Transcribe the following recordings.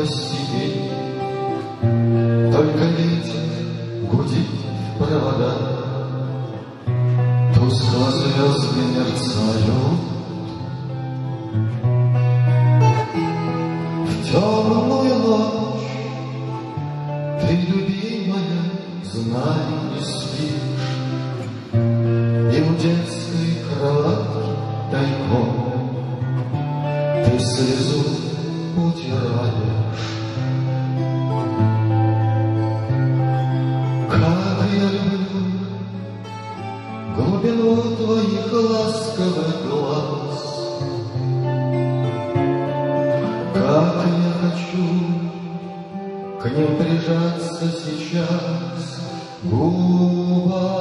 По степи, Только ветер гудит провода, Тускло звезды мерцают. В темную ночь ты, любимая, знай, не спишь, И в детской кроватке тайком Ты слезу утираешь. Как я люблю глубину твоих ласковых глаз, Как я хочу к ним прижаться сейчас губами.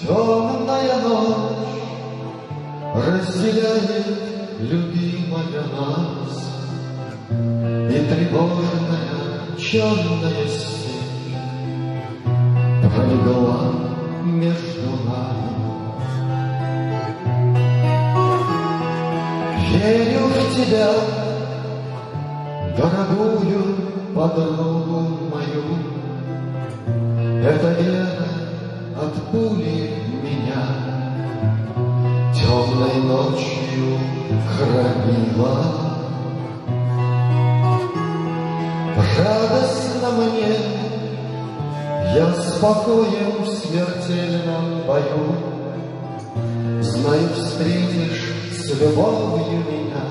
Темная ночь разделяет любимая нас, И тревожная черная степь пролегла между нами. Верю в тебя, дорогую подругу мою. Это вера от пули меня темной ночью я спокоен в смертельном бою. Знаю, встретишь с любовью меня,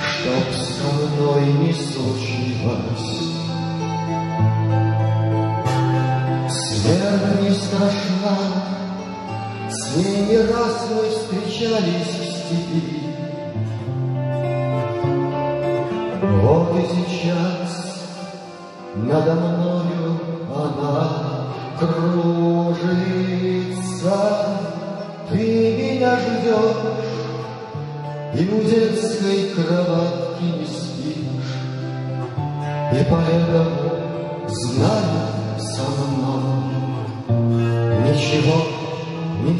Чтоб со мной не случилось. Смерть не страшна, с ней не раз мы встречались в степи. Вот и сейчас надо мною она кружится. Ты меня ждешь, и у детской кроватки не спишь, И поэтому знаю со мной Ничего не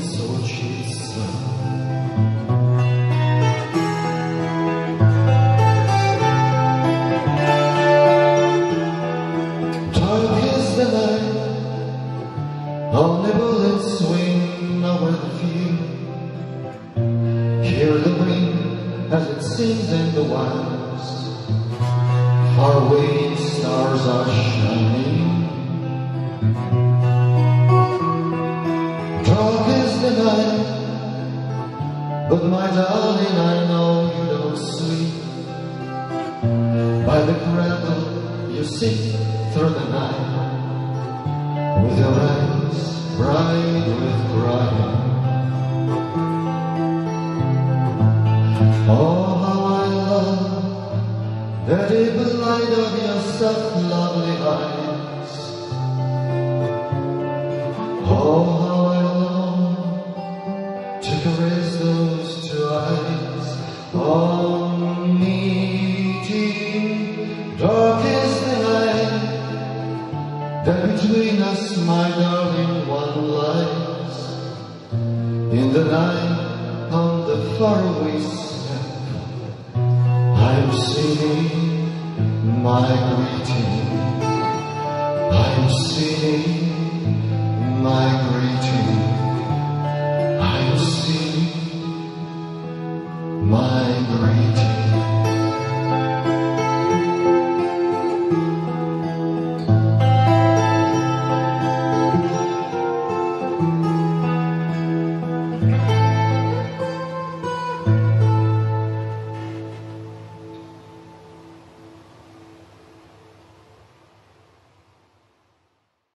only bullets swing over the field. Hear the wind as it sings in the wilds. Far away stars are shining. Dark is the night, but my darling, I know you don't sleep. By the cradle you sit through the night, with your eyes Oh, how I love the deep light of your soft, lovely eyes. Oh, how I long to caress those two eyes on meeting. Dark is night that between us, my In the night on the faraway step, I'm singing my greeting. I'm singing my greeting. I'm singing my greeting.